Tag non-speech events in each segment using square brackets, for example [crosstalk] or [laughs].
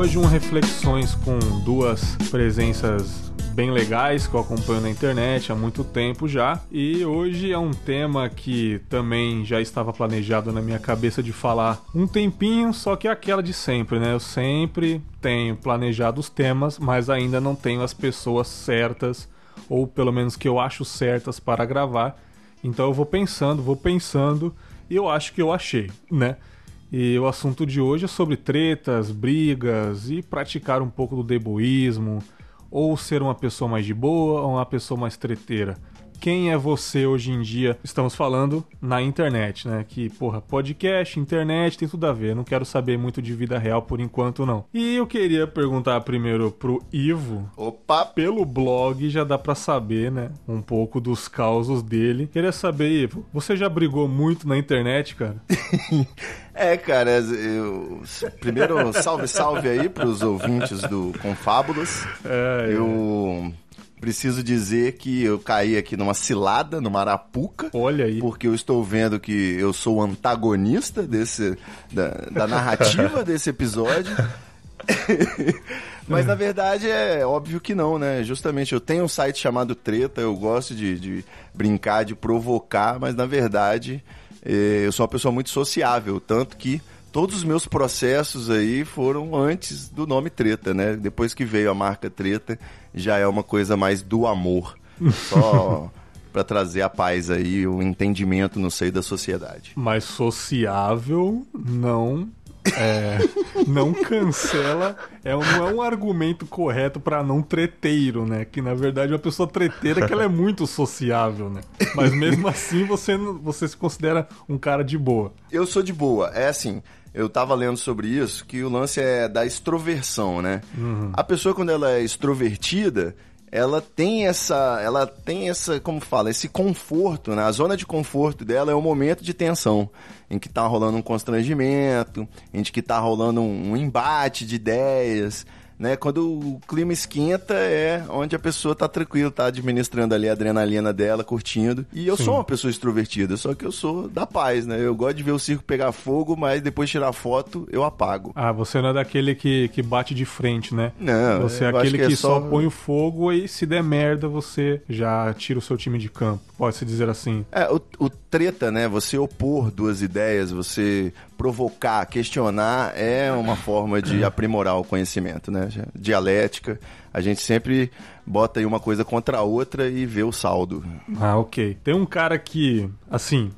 Hoje um reflexões com duas presenças bem legais que eu acompanho na internet há muito tempo já. E hoje é um tema que também já estava planejado na minha cabeça de falar um tempinho, só que é aquela de sempre, né? Eu sempre tenho planejado os temas, mas ainda não tenho as pessoas certas, ou pelo menos que eu acho certas para gravar. Então eu vou pensando, vou pensando, e eu acho que eu achei, né? E o assunto de hoje é sobre tretas, brigas e praticar um pouco do deboísmo, ou ser uma pessoa mais de boa ou uma pessoa mais treteira. Quem é você hoje em dia? Estamos falando na internet, né? Que, porra, podcast, internet, tem tudo a ver. Não quero saber muito de vida real por enquanto, não. E eu queria perguntar primeiro pro Ivo. Opa! Pelo blog já dá pra saber, né? Um pouco dos causos dele. Queria saber, Ivo, você já brigou muito na internet, cara? [laughs] É, cara, eu... primeiro, salve, salve aí pros ouvintes do Confábulas. É, eu preciso dizer que eu caí aqui numa cilada, numa arapuca. Olha aí. Porque eu estou vendo que eu sou o antagonista desse, da, da narrativa desse episódio. [laughs] Mas na verdade é óbvio que não, né? Justamente eu tenho um site chamado Treta, eu gosto de, de brincar, de provocar, mas na verdade é, eu sou uma pessoa muito sociável, tanto que todos os meus processos aí foram antes do nome Treta, né? Depois que veio a marca Treta, já é uma coisa mais do amor. [laughs] Só para trazer a paz aí, o entendimento no seio da sociedade. Mas sociável não é, [laughs] não cancela é, não é um argumento correto para não treteiro, né? Que na verdade uma pessoa treteira é que ela é muito sociável, né? Mas mesmo [laughs] assim você, você se considera um cara de boa. Eu sou de boa. É assim, eu tava lendo sobre isso, que o lance é da extroversão, né? Uhum. A pessoa, quando ela é extrovertida, ela tem essa, ela tem essa, como fala, esse conforto, né? A zona de conforto dela é o momento de tensão, em que tá rolando um constrangimento, em que tá rolando um, um embate de ideias, né? Quando o clima esquenta é onde a pessoa tá tranquila, tá administrando ali a adrenalina dela, curtindo. E eu Sim. sou uma pessoa extrovertida, só que eu sou da paz, né? Eu gosto de ver o circo pegar fogo, mas depois tirar foto, eu apago. Ah, você não é daquele que, que bate de frente, né? Não. Você é aquele que, que é só... só põe o fogo e se der merda, você já tira o seu time de campo. Pode-se dizer assim. É, o, o treta, né? Você opor duas ideias, você provocar, questionar é uma forma de aprimorar o conhecimento, né? Dialética, a gente sempre bota aí uma coisa contra a outra e vê o saldo. Ah, ok. Tem um cara que, assim,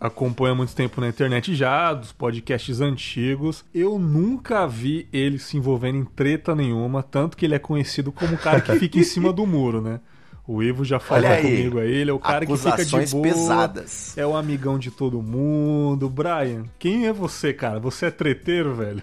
acompanha muito tempo na internet já, dos podcasts antigos. Eu nunca vi ele se envolvendo em treta nenhuma, tanto que ele é conhecido como o cara que fica em cima do muro, né? O Ivo já falou aí, comigo aí, ele é o cara que fica de boa. pesadas. É o amigão de todo mundo. Brian, quem é você, cara? Você é treteiro, velho?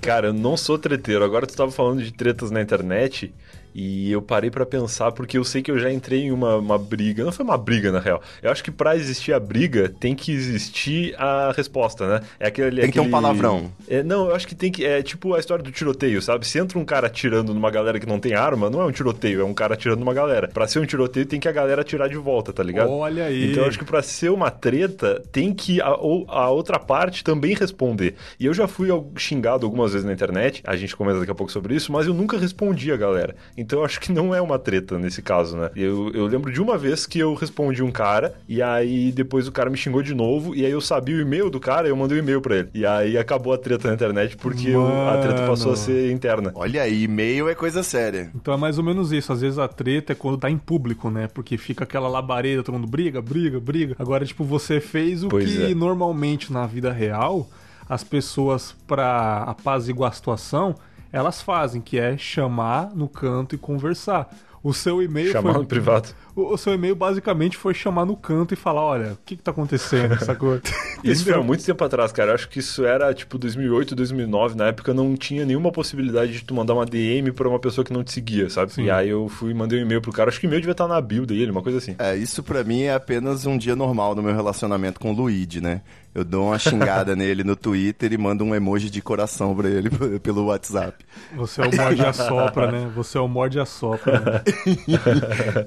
Cara, eu não sou treteiro. Agora tu tava falando de tretas na internet. E eu parei para pensar porque eu sei que eu já entrei em uma, uma briga. Não foi uma briga, na real. Eu acho que para existir a briga tem que existir a resposta, né? É aquele. Tem aquele... que ter um palavrão. É, não, eu acho que tem que. É tipo a história do tiroteio, sabe? Se entra um cara atirando numa galera que não tem arma, não é um tiroteio, é um cara atirando numa galera. Pra ser um tiroteio tem que a galera atirar de volta, tá ligado? Olha aí. Então eu acho que pra ser uma treta tem que a, a outra parte também responder. E eu já fui xingado algumas vezes na internet, a gente comenta daqui a pouco sobre isso, mas eu nunca respondi a galera. Então eu acho que não é uma treta nesse caso, né? Eu, eu lembro de uma vez que eu respondi um cara, e aí depois o cara me xingou de novo, e aí eu sabia o e-mail do cara e eu mandei o um e-mail pra ele. E aí acabou a treta na internet porque eu, a treta passou a ser interna. Olha aí, e-mail é coisa séria. Então é mais ou menos isso. Às vezes a treta é quando tá em público, né? Porque fica aquela labareda, todo mundo briga, briga, briga. Agora, tipo, você fez o pois que é. normalmente na vida real as pessoas, pra apaziguar a situação, elas fazem, que é chamar no canto e conversar. O seu e-mail chamar foi... no privado. [laughs] O, o, seu e-mail basicamente foi chamar no canto e falar, olha, o que que tá acontecendo [laughs] essa coisa? isso foi há muito tempo atrás, cara. Eu acho que isso era tipo 2008, 2009. Na época não tinha nenhuma possibilidade de tu mandar uma DM pra uma pessoa que não te seguia, sabe? Sim. E aí eu fui e mandei um e-mail pro cara. Acho que o e-mail devia estar na bio dele, uma coisa assim. É, isso pra mim é apenas um dia normal no meu relacionamento com o Luigi, né? Eu dou uma xingada [laughs] nele no Twitter e mando um emoji de coração pra ele [laughs] pelo WhatsApp. Você é o morde a sopra, né? Você é o morde a sopra. Né?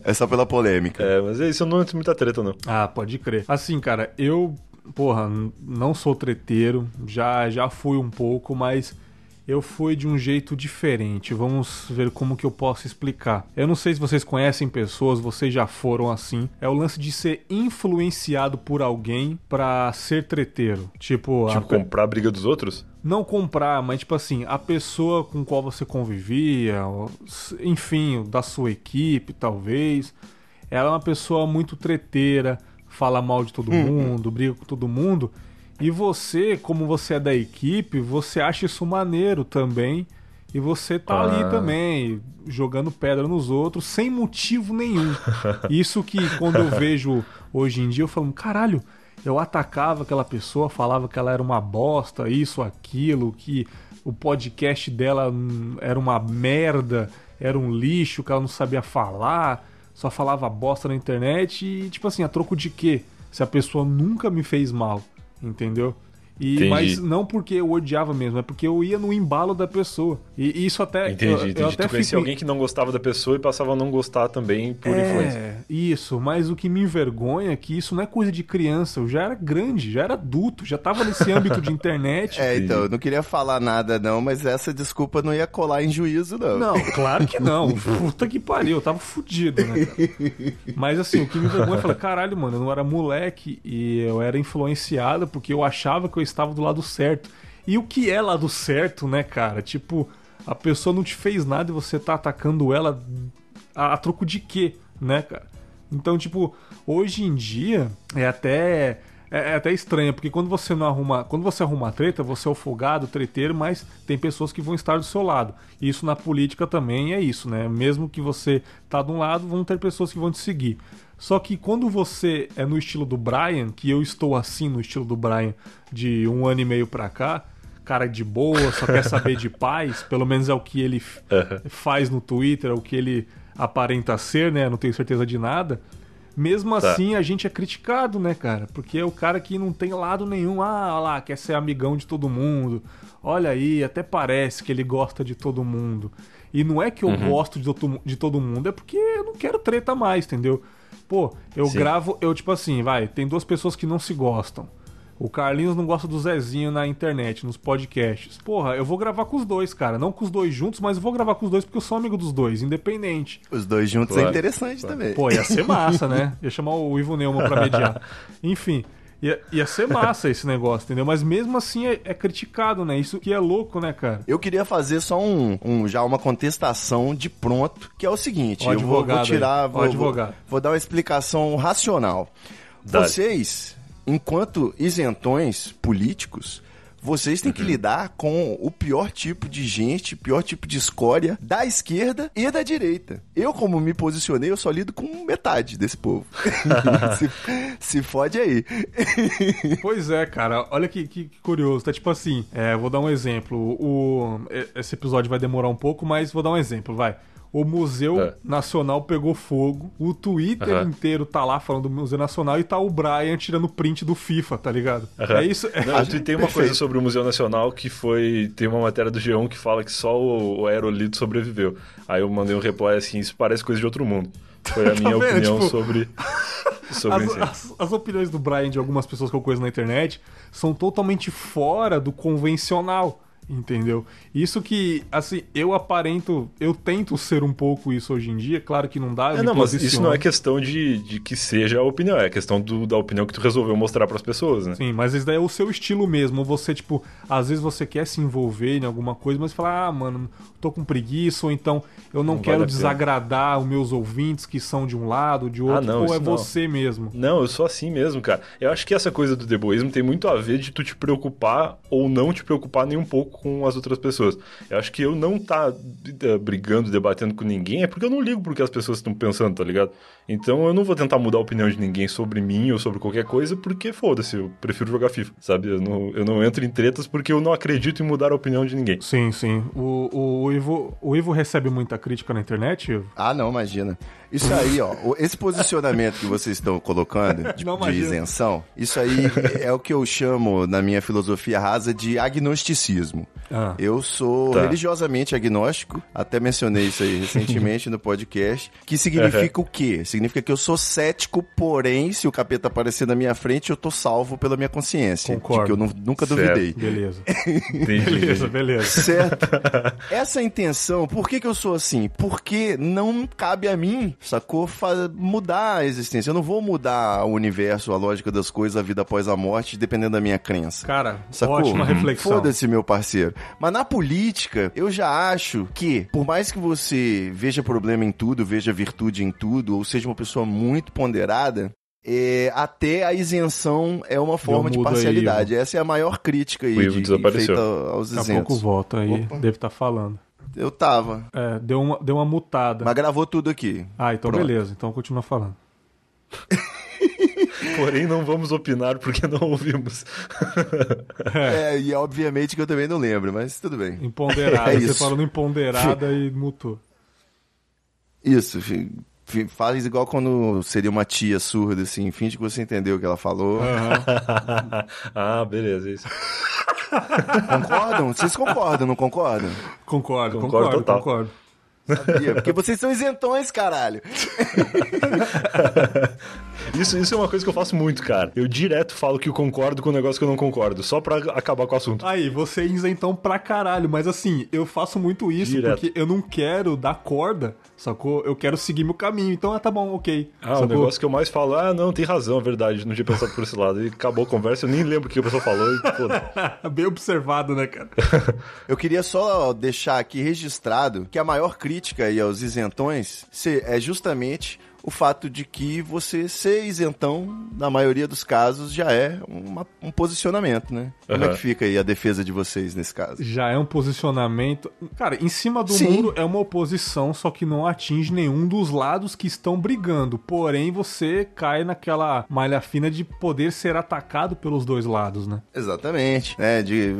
é só pela polêmica. É, mas é isso, eu não entro muita treta, não. Ah, pode crer. Assim, cara, eu, porra, não sou treteiro, já, já fui um pouco, mas eu fui de um jeito diferente. Vamos ver como que eu posso explicar. Eu não sei se vocês conhecem pessoas, vocês já foram assim. É o lance de ser influenciado por alguém pra ser treteiro. Tipo, Tipo, a... comprar a briga dos outros? não comprar, mas tipo assim, a pessoa com qual você convivia, enfim, da sua equipe, talvez, ela é uma pessoa muito treteira, fala mal de todo mundo, briga com todo mundo. E você, como você é da equipe, você acha isso maneiro também. E você tá ali Ah. também, jogando pedra nos outros, sem motivo nenhum. [laughs] Isso que quando eu vejo hoje em dia, eu falo, caralho, eu atacava aquela pessoa, falava que ela era uma bosta, isso, aquilo, que o podcast dela hum, era uma merda, era um lixo, que ela não sabia falar, só falava bosta na internet e, tipo assim, a troco de quê? Se a pessoa nunca me fez mal, entendeu? E, Entendi. mas não porque eu odiava mesmo, é porque eu ia no embalo da pessoa. E, e isso até. Entendi, eu, entendi. Eu até tu conhecia fico- alguém que não gostava da pessoa e passava a não gostar também por influência. é, isso, mas o que me envergonha é que isso não é coisa de criança. Eu já era grande, já era adulto, já tava nesse âmbito de [laughs] internet. É, então, eu não queria falar nada não, mas essa desculpa não ia colar em juízo não. Não, claro que não. [laughs] Puta que pariu, eu tava fudido, né? cara? Mas assim, o que me envergonha, eu falei, caralho, mano, eu não era moleque e eu era influenciado porque eu achava que eu estava do lado certo. E o que é lado certo, né, cara? Tipo, a pessoa não te fez nada e você tá atacando ela a, a troco de quê, né, cara? Então, tipo, hoje em dia é até é, é até estranho, porque quando você não arruma, quando você arruma treta, você é o treteiro, mas tem pessoas que vão estar do seu lado. Isso na política também é isso, né? Mesmo que você tá de um lado, vão ter pessoas que vão te seguir. Só que quando você é no estilo do Brian, que eu estou assim no estilo do Brian de um ano e meio pra cá, cara de boa, só quer saber de [laughs] paz, pelo menos é o que ele faz no Twitter, é o que ele aparenta ser, né? Não tenho certeza de nada. Mesmo Tá. assim, a gente é criticado, né, cara? Porque é o cara que não tem lado nenhum. Ah, olha lá, quer ser amigão de todo mundo. Olha aí, até parece que ele gosta de todo mundo. E não é que eu gosto de, todo- de todo mundo, é porque eu não quero treta mais, entendeu? Pô, eu Sim. gravo, eu tipo assim, vai, tem duas pessoas que não se gostam. O Carlinhos não gosta do Zezinho na internet, nos podcasts. Porra, eu vou gravar com os dois, cara. Não com os dois juntos, mas eu vou gravar com os dois porque eu sou amigo dos dois, independente. Os dois juntos Claro, é interessante também. Pô, ia ser [laughs] massa, né? Ia chamar o Ivo Neumann pra mediar. [laughs] Enfim, ia, ia ser massa esse negócio, entendeu? Mas mesmo assim é, é criticado, né? Isso que é louco, né, cara? Eu queria fazer só um, um- já uma contestação de pronto, que é o seguinte, Ó eu vou, vou tirar, vou, vou, vou dar uma explicação racional. Vocês, enquanto isentões políticos, vocês têm que Uhum. lidar com o pior tipo de gente, pior tipo de escória da esquerda e da direita. Eu, como me posicionei, eu só lido com metade desse povo. [laughs] se, se fode aí. Pois é, cara. Olha que, que- que curioso. Tá tipo assim, é, vou dar um exemplo. O, esse episódio vai demorar um pouco, mas vou dar um exemplo, vai. O Museu É. Nacional pegou fogo. O Twitter inteiro tá lá falando do Museu Nacional e tá o Brian tirando print do FIFA, tá ligado? É isso. É, Não, eu tuitei uma coisa sobre o Museu Nacional que foi. Tem uma matéria do G1 que fala que só o, o aerolito sobreviveu. Aí eu mandei um reply assim: Isso parece coisa de outro mundo. Foi a [laughs] minha vendo? opinião Tipo, sobre. [laughs] sobre As, isso. as- as opiniões do Brian de algumas pessoas que eu conheço na internet são totalmente fora do convencional, entendeu? Isso que, assim, eu aparento, eu tento ser um pouco isso hoje em dia, claro que não dá, É, não, mas isso não é questão de, de que seja a opinião, é questão do- da opinião que tu resolveu mostrar pras pessoas, né? Sim, mas isso daí é o seu estilo mesmo. Você, tipo, às vezes você quer se envolver em alguma coisa, mas fala, ah, mano, tô com preguiça, ou então eu não, Não quero vale desagradar os meus ouvintes que são de um lado, de outro. Ah, não, ou é não. você mesmo. Não, eu sou assim mesmo, cara. Eu acho que essa coisa do deboísmo tem muito a ver de tu te preocupar ou não te preocupar nem um pouco com as outras pessoas. Eu acho que eu não tá eh, brigando, debatendo com ninguém é porque eu não ligo porque as pessoas estão pensando, tá ligado? Então eu não vou tentar mudar a opinião de ninguém sobre mim ou sobre qualquer coisa porque foda-se, eu prefiro jogar FIFA, sabe? Eu não, eu não entro em tretas porque eu não acredito em mudar a opinião de ninguém. Sim, sim. O, o, o Ivo, o Ivo recebe muita crítica na internet, Ivo? Ah, não, imagina. Isso aí, ó, esse posicionamento que vocês estão colocando de, Não de isenção, isso aí é o que eu chamo, na minha filosofia rasa, de agnosticismo. Ah. Eu sou tá. religiosamente agnóstico, até mencionei isso aí [laughs] recentemente no podcast, que significa uhum. o quê? Significa que eu sou cético, porém, se o capeta aparecer na minha frente, eu tô salvo pela minha consciência. Concordo. De que eu não, nunca certo. duvidei. Beleza. [laughs] beleza, beleza. Certo. [laughs] Essa intenção, por que que eu sou assim? Porque não cabe a mim, sacou? Mudar a existência. Eu não vou mudar o universo, a lógica das coisas, a vida após a morte, dependendo da minha crença. Cara, sacou? ótima reflexão. Foda-se, meu parceiro. Mas na política, eu já acho que, por mais que você veja problema em tudo, veja virtude em tudo, ou seja uma pessoa muito ponderada, é, até a isenção é uma forma de parcialidade. Aí, Essa é a maior crítica aí de, de feita aos isentos. Daqui a pouco volta aí, Opa. deve estar tá falando. Eu tava. É, deu uma, deu uma mutada. Mas gravou tudo aqui. Ah, então Pronto. beleza. Então continua falando. [laughs] Porém, não vamos opinar porque não ouvimos. é, e obviamente que eu também não lembro, mas tudo bem. Imponderada. [laughs] É você falando imponderada e mutou. Isso, faz igual quando seria uma tia surda, assim, finge que você entendeu o que ela falou. Uhum. [laughs] ah, beleza, isso. Concordam? Vocês concordam, não concordam? Concordo, concordo, concordo. concordo. Sabia, porque vocês são isentões, caralho. [laughs] Isso, isso é uma coisa que eu faço muito, cara. Eu direto falo que eu concordo com o um negócio que eu não concordo, só pra acabar com o assunto. Aí, você é isentão pra caralho, mas assim, eu faço muito isso direto. porque eu não quero dar corda, sacou? Eu quero seguir meu caminho. Então, ah, tá bom, ok. Ah, sacou? o negócio que eu mais falo, ah, não, tem razão, é verdade, não tinha pensado por esse lado. E acabou a conversa, eu nem lembro o que a pessoa falou e [laughs] Bem observado, né, cara? [laughs] eu queria só deixar aqui registrado que a maior crítica aí aos isentões é justamente o fato de que você ser isentão, na maioria dos casos, já é uma, um posicionamento, né? Como uhum. é que fica aí a defesa de vocês nesse caso? Já é um posicionamento. Cara, em cima do Sim. muro é uma oposição, só que não atinge nenhum dos lados que estão brigando. Porém, você cai naquela malha fina de poder ser atacado pelos dois lados, né? Exatamente. É, de.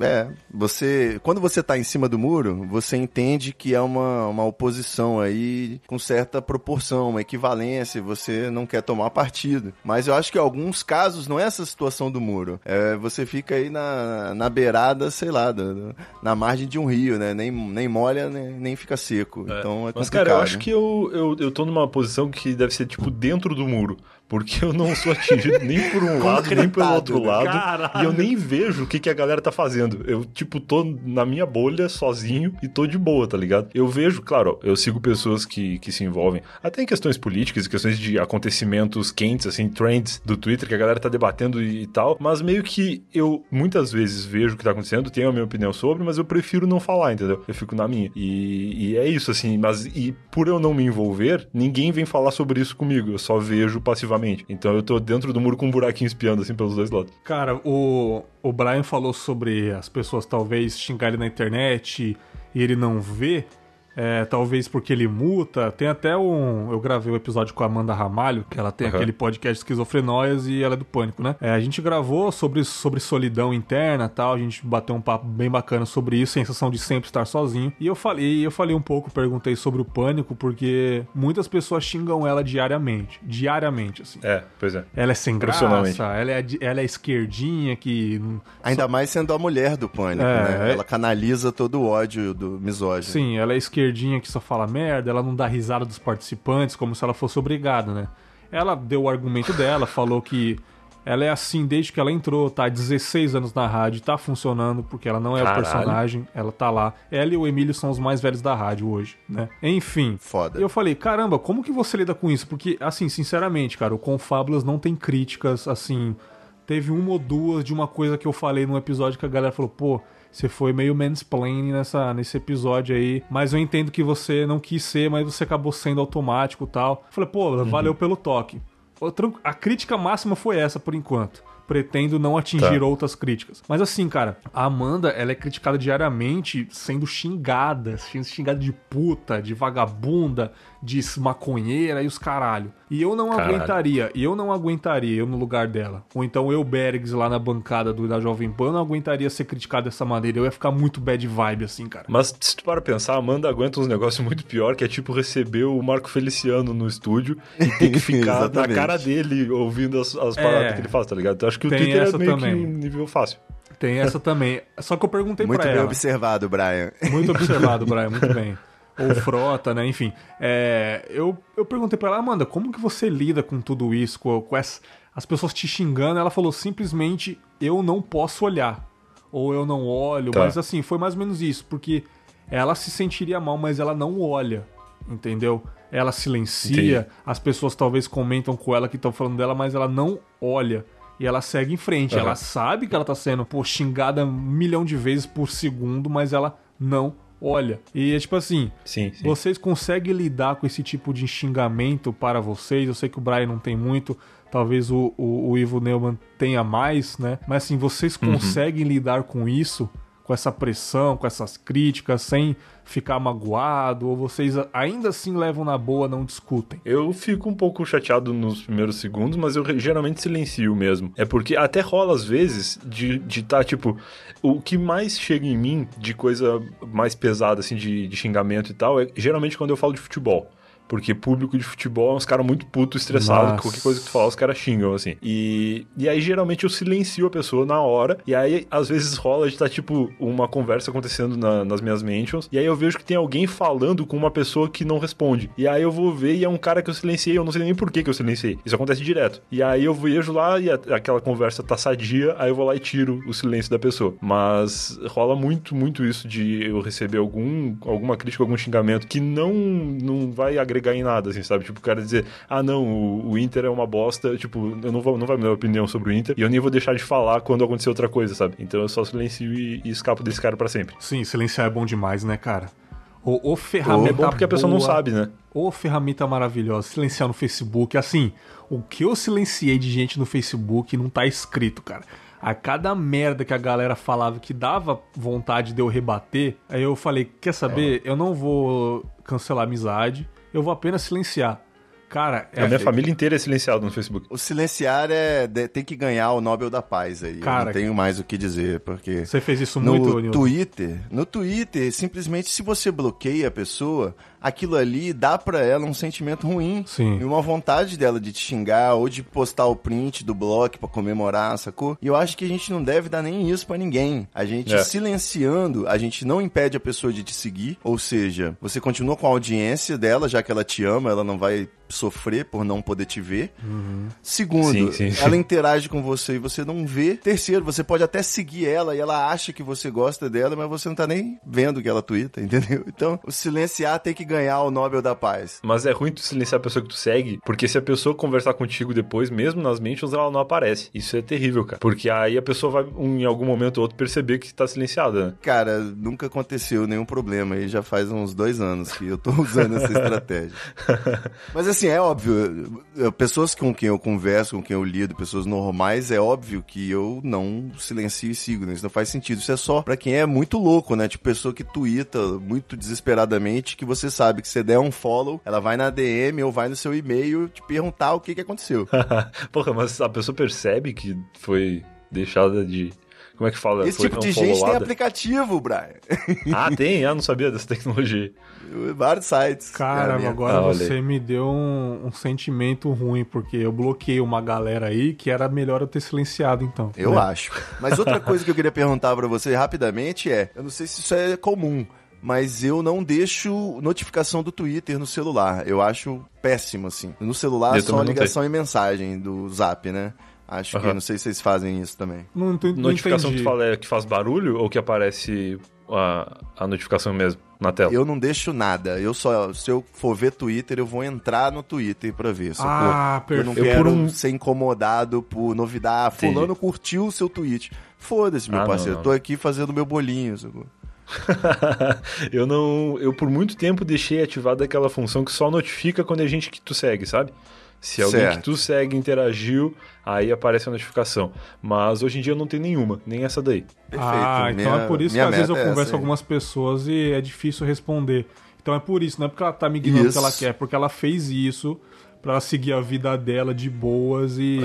É, você. Quando você tá em cima do muro, você entende que é uma, uma oposição aí com certa proporção, uma equivalência, você não quer tomar partido. Mas eu acho que em alguns casos não é essa situação do muro. É, você fica aí na, na beirada, sei lá, do, na margem de um rio, né? Nem, nem molha, nem, nem fica seco. É. Então é Mas, cara, eu acho que eu, eu, eu tô numa posição que deve ser, tipo, dentro do muro porque eu não sou atingido nem por um [laughs] lado, nem pelo outro lado. Caralho. E eu nem vejo o que, que a galera tá fazendo. Eu, tipo, tô na minha bolha sozinho e tô de boa, tá ligado? Eu vejo, claro, eu sigo pessoas que, que se envolvem até em questões políticas, questões de acontecimentos quentes, assim, trends do Twitter que a galera tá debatendo e, e tal, mas meio que eu muitas vezes vejo o que tá acontecendo, tenho a minha opinião sobre, mas eu prefiro não falar, entendeu? Eu fico na minha. E, e é isso, assim, mas e por eu não me envolver, ninguém vem falar sobre isso comigo. Eu só vejo passivamente então eu tô dentro do muro com um buraquinho espiando, assim, pelos dois lados. Cara, o, o Brian falou sobre as pessoas talvez xingarem na internet e ele não vê. É, talvez porque ele muta. Tem até um. Eu gravei um episódio com a Amanda Ramalho, que ela tem uhum. aquele podcast Esquizofrenóias e ela é do Pânico, né? É, a gente gravou sobre, sobre solidão interna tal. A gente bateu um papo bem bacana sobre isso, sensação de sempre estar sozinho. E eu falei, eu falei um pouco, perguntei sobre o pânico, porque muitas pessoas xingam ela diariamente. Diariamente, assim. É, pois é. Ela é sem graça, ela é, ela é esquerdinha que. Ainda só... mais sendo a mulher do pânico, é, né? É... Ela canaliza todo o ódio do misógino. Sim, ela é esquerdinha esquerdinha que só fala merda, ela não dá risada dos participantes como se ela fosse obrigada, né? Ela deu o argumento dela, falou que ela é assim desde que ela entrou, tá há 16 anos na rádio, tá funcionando, porque ela não é Caralho. o personagem, ela tá lá. Ela e o Emílio são os mais velhos da rádio hoje, né? Enfim. Foda. Eu falei, caramba, como que você lida com isso? Porque, assim, sinceramente, cara, o Confábulas não tem críticas, assim. Teve uma ou duas de uma coisa que eu falei num episódio que a galera falou, pô, você foi meio mansplaining nessa, nesse episódio aí. Mas eu entendo que você não quis ser, mas você acabou sendo automático e tal. falei, pô, uhum. valeu pelo toque. A crítica máxima foi essa por enquanto pretendo não atingir tá. outras críticas. Mas assim, cara, a Amanda, ela é criticada diariamente sendo xingada, sendo xingada de puta, de vagabunda, de maconheira e os caralho. E eu não caralho. aguentaria, e eu não aguentaria, eu no lugar dela. Ou então eu, Bergs, lá na bancada do, da Jovem Pan, não aguentaria ser criticado dessa maneira. Eu ia ficar muito bad vibe, assim, cara. Mas se tu para pensar, a Amanda aguenta uns negócios muito pior, que é tipo receber o Marco Feliciano no estúdio e ter que [laughs] ficar na cara dele ouvindo as, as paradas é, que ele faz, tá ligado? Então acho que o Twitter é meio também. que nível fácil. Tem essa também. Só que eu perguntei Muito pra bem ela. observado, Brian. Muito observado, [laughs] Brian, muito bem. Ou frota, né? Enfim. É, eu, eu perguntei pra ela, Amanda, como que você lida com tudo isso, com, com essa, as pessoas te xingando? Ela falou simplesmente, eu não posso olhar. Ou eu não olho, Tá. mas assim, foi mais ou menos isso, porque ela se sentiria mal, mas ela não olha, entendeu? Ela silencia, Entendi. as pessoas talvez comentam com ela que estão falando dela, mas ela não olha. E ela segue em frente. Aham. Ela sabe que ela tá sendo pô, xingada um milhão de vezes por segundo, mas ela não olha. E é tipo assim, Sim, sim. vocês conseguem lidar com esse tipo de xingamento para vocês? Eu sei que o Brian não tem muito, talvez o, o, o Ivo Neumann tenha mais, né? Mas assim, vocês Uhum. conseguem lidar com isso? Com essa pressão, com essas críticas, sem ficar magoado? Ou vocês ainda assim levam na boa, não discutem? Eu fico um pouco chateado nos primeiros segundos, mas eu geralmente silencio mesmo. É porque até rola às vezes de estar, de tá, tipo, o que mais chega em mim de coisa mais pesada, assim, de, de xingamento e tal, é geralmente quando eu falo de futebol. Porque público de futebol é uns caras muito puto, estressado, Nossa. qualquer coisa que tu falar, os caras xingam, assim. E, e aí, geralmente, eu silencio a pessoa na hora, e aí, às vezes, rola de estar, tipo, uma conversa acontecendo na- nas minhas mentions, e aí eu vejo que tem alguém falando com uma pessoa que não responde. E aí eu vou ver e é um cara que eu silenciei, eu não sei nem por que, que eu silenciei. Isso acontece direto. E aí eu vejo lá e a- aquela conversa tá sadia, aí eu vou lá e tiro o silêncio da pessoa. Mas rola muito, muito isso de eu receber algum, alguma crítica, algum xingamento que não, não vai agregar em nada, assim, sabe? Tipo, o cara dizer, ah, não, o, o Inter é uma bosta, tipo, eu não vou, não vai me dar opinião sobre o Inter, e eu nem vou deixar de falar quando acontecer outra coisa, sabe? Então eu só silencio e, e escapo desse cara pra sempre. Sim, silenciar é bom demais, né, cara? O, o É ferramenta bom porque a pessoa não boa- sabe, né? Ô, ferramenta maravilhosa. Silenciar no Facebook. Assim, o que eu silenciei de gente no Facebook não tá escrito, cara. A cada merda que a galera falava que dava vontade de eu rebater, aí eu falei: quer saber? Eu não vou cancelar a amizade, eu vou apenas silenciar. Cara, é. a minha família inteira é silenciada no Facebook. O silenciar é, tem que ganhar o Nobel da Paz aí. Eu Cara, não tenho mais o que dizer, porque... Você fez isso No muito, Nilton? Twitter, no Twitter, simplesmente se você bloqueia a pessoa, aquilo ali dá pra ela um sentimento ruim. Sim. E uma vontade dela de te xingar ou de postar o print do bloco pra comemorar, sacou? E eu acho que a gente não deve dar nem isso pra ninguém. A gente É. silenciando, a gente não impede a pessoa de te seguir, ou seja, você continua com a audiência dela, já que ela te ama, ela não vai sofrer por não poder te ver. Segundo, Sim, sim, sim. ela interage com você e você não vê. Terceiro, você pode até seguir ela e ela acha que você gosta dela, mas você não tá nem vendo que ela twitta, [laughs] entendeu? Então, o silenciar tem que ganhar o Nobel da Paz. Mas é ruim tu silenciar a pessoa que tu segue, porque se a pessoa conversar contigo depois, mesmo nas mentions, ela não aparece. Isso é terrível, cara. Porque aí a pessoa vai, um, em algum momento ou outro, perceber que tá silenciada, né? Cara, nunca aconteceu nenhum problema aí, já faz uns dois anos que eu tô [laughs] usando essa estratégia. [laughs] Mas assim, é óbvio, pessoas com quem eu converso, com quem eu lido, pessoas normais, é óbvio que eu não silencio e sigo, né? Isso não faz sentido. Isso é só pra quem é muito louco, né? Tipo, pessoa que twitta muito desesperadamente, que você sabe que se der um follow, ela vai na DM ou vai no seu e-mail te perguntar o que que aconteceu. [laughs] Porra, mas a pessoa percebe que foi deixada de. Como é que fala? Esse Foi tipo de gente tem aplicativo, Brian. Ah, [laughs] tem? Ah, não sabia dessa tecnologia. Vários sites. Cara, a minha- agora Ah, você me deu um, um sentimento ruim, porque eu bloqueei uma galera aí que era melhor eu ter silenciado, então. Eu né? acho. Mas outra coisa que eu queria perguntar pra você rapidamente é, eu não sei se isso é comum, mas eu não deixo notificação do Twitter no celular. Eu acho péssimo assim. No celular Eu só não ligação e mensagem do Zap, né? Acho que Aham. não sei se vocês fazem isso também. Não, não Notificação que tu fala é que faz barulho ou que aparece a, a notificação mesmo na tela? Eu não deixo nada. Eu só, se eu for ver Twitter, eu vou entrar no Twitter pra ver. sacou? Ah, Eu não perfeito. Eu por quero um- ser incomodado por novidade. Ah, fulano curtiu o seu tweet. Foda-se, meu Ah, não, parceiro. não. Tô aqui fazendo meu bolinho. sacou? [laughs] eu não. Eu por muito tempo deixei ativada aquela função que só notifica quando é gente que tu segue, sabe? Se alguém Certo. que tu segue interagiu, aí aparece a notificação. Mas hoje em dia eu não tenho nenhuma, nem essa daí. Perfeito. Ah, então Minha- é por isso que às vezes eu é converso com algumas pessoas e é difícil responder. Então é por isso, não é porque ela tá me ignorando o que ela quer, é porque ela fez isso pra ela seguir a vida dela de boas e,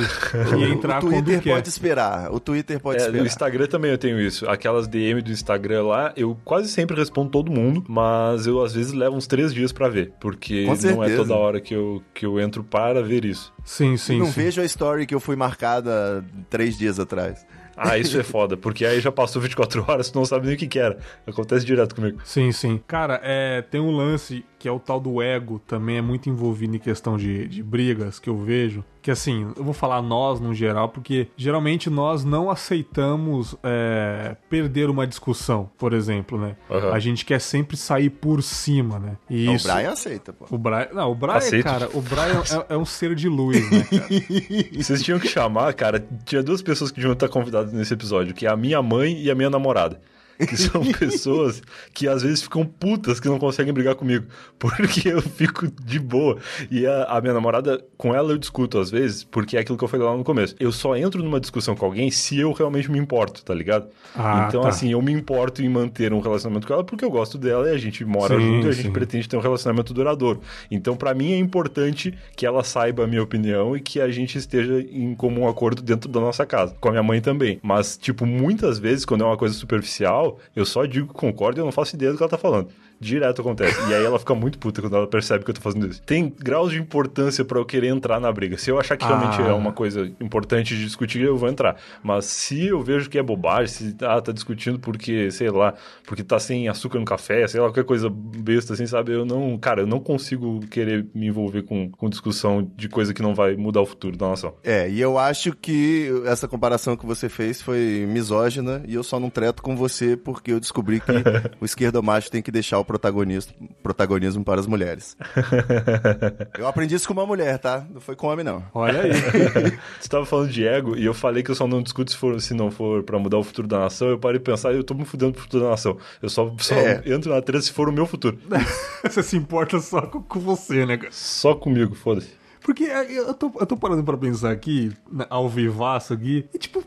e [laughs] entrar o Twitter quando quer. pode esperar. O Twitter pode É, esperar. no Instagram também eu tenho isso. Aquelas DM do Instagram lá, eu quase sempre respondo todo mundo, mas eu às vezes levo uns três dias pra ver, porque não é toda hora que eu, que eu entro para ver isso. Sim, sim, não sim. vejo a story que eu fui marcada três dias atrás. Ah, isso é foda, porque aí já passou 24 horas, tu não sabe nem o que, que era. Acontece direto comigo. Sim, sim. Cara, é, tem um lance que é o tal do ego, também é muito envolvido em questão de, de brigas que eu vejo. Que assim, eu vou falar nós no geral, porque geralmente nós não aceitamos é, perder uma discussão, por exemplo, né? Aham. A gente quer sempre sair por cima, né? E Não, isso... O Brian aceita, pô. O Brian, não, o Brian, Aceito. cara, o Brian é, é um ser de luz, né, cara? [laughs] Vocês tinham que chamar, cara. Tinha duas pessoas que deviam estar convidadas nesse episódio, que é a minha mãe e a minha namorada. Que são [laughs] pessoas que às vezes ficam putas que não conseguem brigar comigo. Porque eu fico de boa. E a, a minha namorada, com ela eu discuto às vezes, porque é aquilo que eu falei lá no começo. Eu só entro numa discussão com alguém se eu realmente me importo, tá ligado? Ah, então, tá. assim, eu me importo em manter um relacionamento com ela porque eu gosto dela e a gente mora Sim, junto e a gente sim. pretende ter um relacionamento duradouro. Então, pra mim é importante que ela saiba a minha opinião e que a gente esteja em comum acordo dentro da nossa casa. Com a minha mãe também. Mas, tipo, muitas vezes, quando é uma coisa superficial, eu só digo que concordo e eu não faço ideia do que ela tá falando. Direto acontece. E aí ela fica muito puta quando ela percebe que eu tô fazendo isso. Tem graus de importância pra eu querer entrar na briga. Se eu achar que realmente Ah. é uma coisa importante de discutir, eu vou entrar. Mas se eu vejo que é bobagem, se ah, tá discutindo porque, sei lá, porque tá sem açúcar no café, sei lá, qualquer coisa besta assim, sabe? Eu não, cara, eu não consigo querer me envolver com, com discussão de coisa que não vai mudar o futuro da nação. É, e eu acho que essa comparação que você fez foi misógina e eu só não treto com você porque eu descobri que [laughs] o esquerdomacho tem que deixar o protagonismo, protagonismo para as mulheres. [laughs] Eu aprendi isso com uma mulher, tá? Não foi com homem, não. Olha aí. [laughs] Você tava falando de ego e eu falei que eu só não discuto se, for, se não for pra mudar o futuro da nação. Eu parei de pensar, eu tô me fudendo pro futuro da nação. Eu só, só É. entro na treta se for o meu futuro. [laughs] Você se importa só com, com você, né, cara? Só comigo, foda-se. Porque é, eu tô, eu tô parando pra pensar aqui, ao vivaço aqui, e tipo,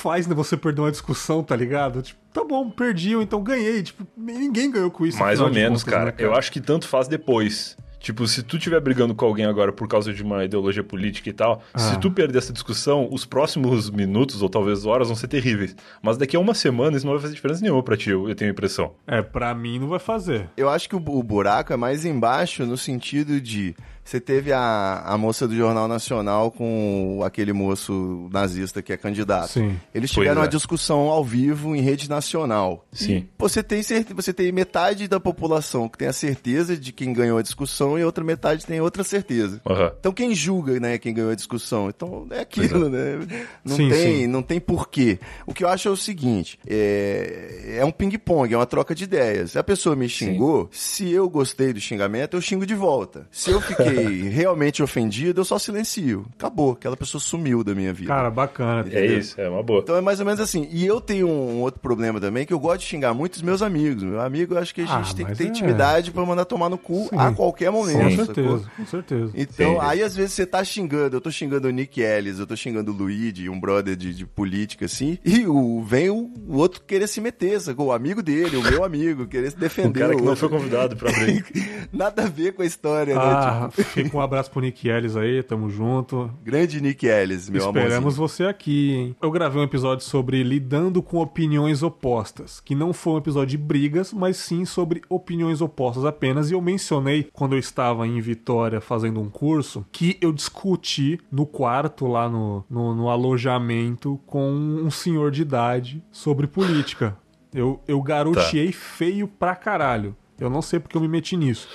faz, né, você perder uma discussão, tá ligado? Tipo, tá bom, perdi, ou então ganhei. Tipo, ninguém ganhou com isso. Mais ou menos, contas, cara. né, Eu acho que tanto faz depois. Tipo, se tu estiver brigando com alguém agora por causa de uma ideologia política e tal, Ah. se tu perder essa discussão, os próximos minutos ou talvez horas vão ser terríveis. Mas daqui a uma semana isso não vai fazer diferença nenhuma pra ti, eu, tenho a impressão. É, pra mim não vai fazer. Eu acho que o buraco é mais embaixo no sentido de você teve a, a moça do Jornal Nacional com aquele moço nazista que é candidato. Sim. Eles tiveram é. uma discussão ao vivo em rede nacional. Sim. Você tem, você tem metade da população que tem a certeza de quem ganhou a discussão e outra metade tem outra certeza. Aham. Então quem julga, né, quem ganhou a discussão? Então é aquilo, né? Não Sim, tem, sim. não tem porquê. O que eu acho é o seguinte, é, é um ping-pong, é uma troca de ideias. Se a pessoa me xingou, se eu gostei do xingamento, eu xingo de volta. Se eu fiquei [laughs] realmente ofendido, eu só silencio. Acabou, aquela pessoa sumiu da minha vida. Cara, bacana. É isso, é uma boa. Então é mais ou menos assim. E eu tenho um outro problema também, que eu gosto de xingar muito os meus amigos. Meu amigo, eu acho que a Ah, gente tem que ter é. intimidade pra mandar tomar no cu Sim. a qualquer momento. Com sacou? certeza, com certeza. Então, Sim. aí às vezes você tá xingando, eu tô xingando o Nick Ellis, eu tô xingando o Luigi, um brother de, de política, assim, e o, vem o, o outro querer se meter, sacou? O amigo dele, o meu amigo, querer se defender. cara que o não foi convidado pra briga. [laughs] Nada a ver com a história, né? Ah, Tipo, fica um abraço pro Nick Ellis aí, tamo junto. grande Nick Ellis, meu Esperamos amorzinho. você aqui, hein? Eu gravei um episódio sobre lidando com opiniões opostas, que não foi um episódio de brigas, mas sim sobre opiniões opostas apenas. E eu mencionei, quando eu estava em Vitória fazendo um curso, que eu discuti no quarto lá no, no, no alojamento com um senhor de idade sobre política. Eu, eu garoteei feio pra caralho. Eu não sei porque eu me meti nisso.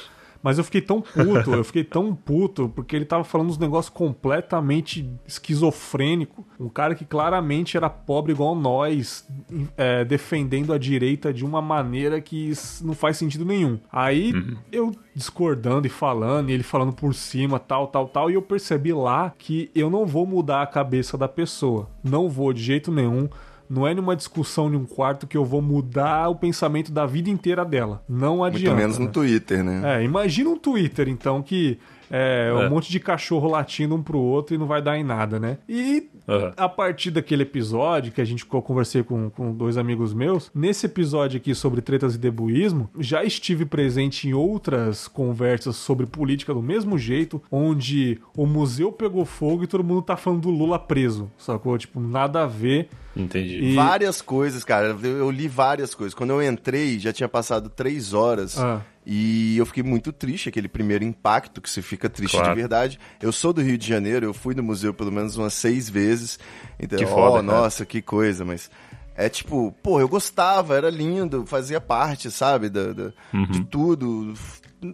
Mas eu fiquei tão puto, eu fiquei tão puto, porque ele tava falando uns negócios completamente esquizofrênico. Um cara que claramente era pobre igual nós, é, defendendo a direita de uma maneira que não faz sentido nenhum. Aí eu discordando e falando, e ele falando por cima, tal, tal, tal, e eu percebi lá que eu não vou mudar a cabeça da pessoa. Não vou de jeito nenhum. Não é numa discussão em um quarto que eu vou mudar o pensamento da vida inteira dela. Não adianta. Muito menos né? no Twitter, né? É, imagina um Twitter, então, que é, um É. monte de cachorro latindo um pro outro e não vai dar em nada, né? E Aham. a partir daquele episódio que a gente conversei com, com dois amigos meus, nesse episódio aqui sobre tretas e debuísmo, já estive presente em outras conversas sobre política do mesmo jeito, onde o museu pegou fogo e todo mundo tá falando do Lula preso, sacou? Tipo, nada a ver. Entendi. E- Várias coisas, cara. Eu, eu li várias coisas. Quando eu entrei, já tinha passado três horas. Ah. E eu fiquei muito triste, aquele primeiro impacto que você fica triste Claro. de verdade. Eu sou do Rio de Janeiro, eu fui no museu pelo menos umas seis vezes. Então, Que foda, cara. nossa, que coisa, mas. É tipo, pô, eu gostava, era lindo, fazia parte, sabe, da, da- Uhum. de tudo.